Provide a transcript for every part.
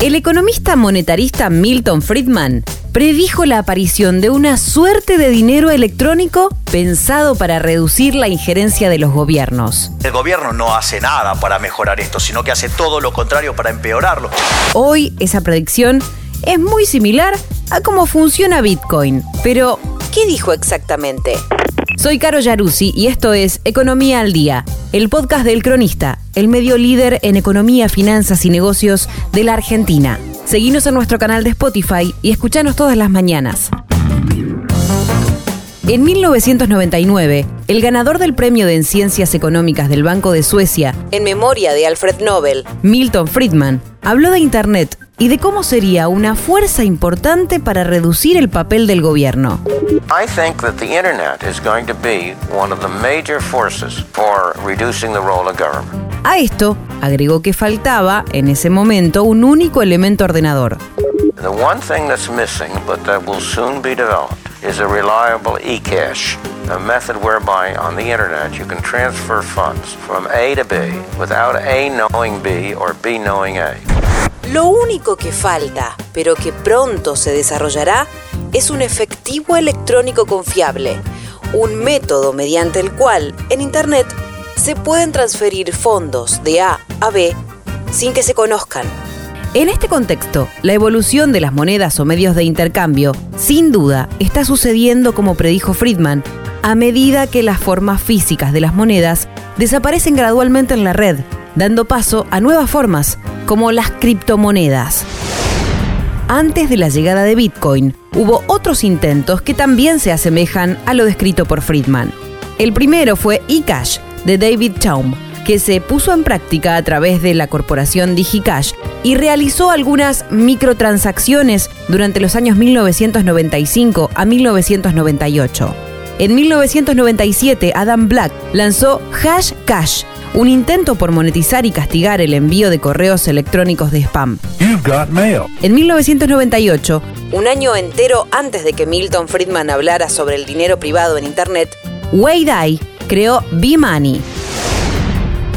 El economista monetarista Milton Friedman predijo la aparición de una suerte de dinero electrónico pensado para reducir la injerencia de los gobiernos. El gobierno no hace nada para mejorar esto, sino que hace todo lo contrario para empeorarlo. Hoy esa predicción es muy similar a cómo funciona Bitcoin. Pero, ¿qué dijo exactamente? Soy Caro Yaruzzi y esto es Economía al Día, el podcast del Cronista, el medio líder en economía, finanzas y negocios de la Argentina. Seguinos en nuestro canal de Spotify y escuchanos todas las mañanas. En 1999, el ganador del premio en Ciencias Económicas del Banco de Suecia, en memoria de Alfred Nobel, Milton Friedman, habló de Internet y de cómo sería una fuerza importante para reducir el papel del gobierno. I think that the internet is going to be one of the major forces for reducing the role of government. A esto agregó que faltaba, en ese momento, un único elemento ordenador. The one thing that's missing, but that will soon be developed, is a reliable e-cash, a method whereby on the internet you can transfer funds from A to B without A knowing B or B knowing A. Lo único que falta, pero que pronto se desarrollará, es un efectivo electrónico confiable, un método mediante el cual en Internet se pueden transferir fondos de A a B sin que se conozcan. En este contexto, la evolución de las monedas o medios de intercambio, sin duda, está sucediendo como predijo Friedman, a medida que las formas físicas de las monedas desaparecen gradualmente en la red, dando paso a nuevas formas, como las criptomonedas. Antes de la llegada de Bitcoin, hubo otros intentos que también se asemejan a lo descrito por Friedman. El primero fue eCash, de David Chaum, que se puso en práctica a través de la corporación DigiCash y realizó algunas microtransacciones durante los años 1995 a 1998. En 1997, Adam Black lanzó Hash Cash, un intento por monetizar y castigar el envío de correos electrónicos de spam. En 1998, un año entero antes de que Milton Friedman hablara sobre el dinero privado en Internet, Wei Dai creó B-Money.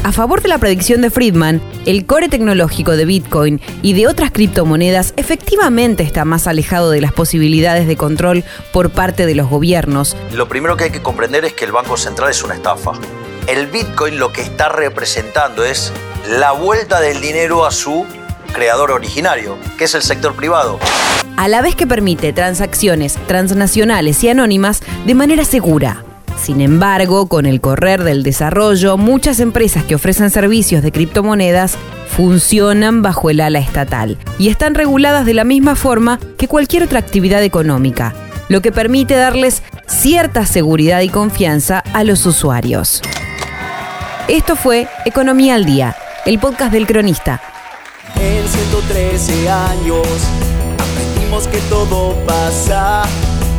A favor de la predicción de Friedman, el core tecnológico de Bitcoin y de otras criptomonedas efectivamente está más alejado de las posibilidades de control por parte de los gobiernos. Lo primero que hay que comprender es que el Banco Central es una estafa. El Bitcoin lo que está representando es la vuelta del dinero a su creador originario, que es el sector privado. A la vez que permite transacciones transnacionales y anónimas de manera segura. Sin embargo, con el correr del desarrollo, muchas empresas que ofrecen servicios de criptomonedas funcionan bajo el ala estatal y están reguladas de la misma forma que cualquier otra actividad económica, lo que permite darles cierta seguridad y confianza a los usuarios. Esto fue Economía al Día, el podcast del cronista. En 113 años aprendimos que todo pasa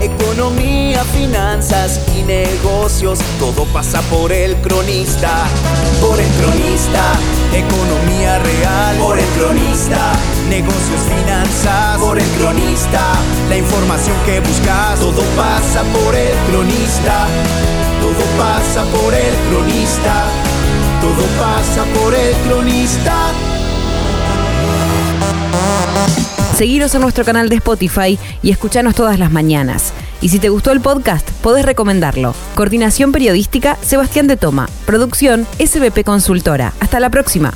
Economía, finanzas y negocios, todo pasa por el cronista. Por el cronista, economía real. Por el cronista, negocios, finanzas. Por el cronista, la información que buscas, todo pasa por el cronista. Todo pasa por el cronista. Todo pasa por el cronista. Seguiros en nuestro canal de Spotify y escuchanos todas las mañanas. Y si te gustó el podcast, podés recomendarlo. Coordinación periodística, Sebastián de Toma. Producción, SBP Consultora. Hasta la próxima.